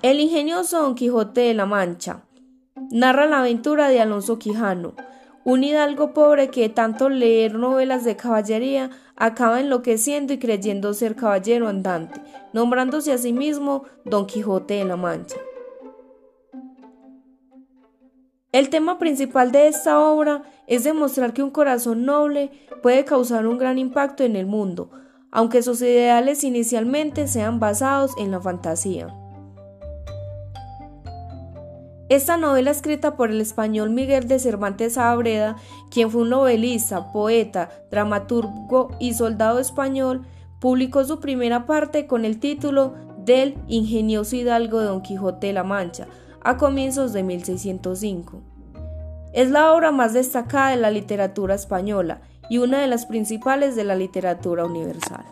El ingenioso Don Quijote de la Mancha narra la aventura de Alonso Quijano, un hidalgo pobre que tanto leer novelas de caballería acaba enloqueciendo y creyendo ser caballero andante, nombrándose a sí mismo Don Quijote de la Mancha. El tema principal de esta obra es demostrar que un corazón noble puede causar un gran impacto en el mundo, aunque sus ideales inicialmente sean basados en la fantasía. Esta novela escrita por el español Miguel de Cervantes Saavedra, quien fue un novelista, poeta, dramaturgo y soldado español, publicó su primera parte con el título del ingenioso hidalgo Don Quijote de la Mancha, a comienzos de 1605. Es la obra más destacada de la literatura española y una de las principales de la literatura universal.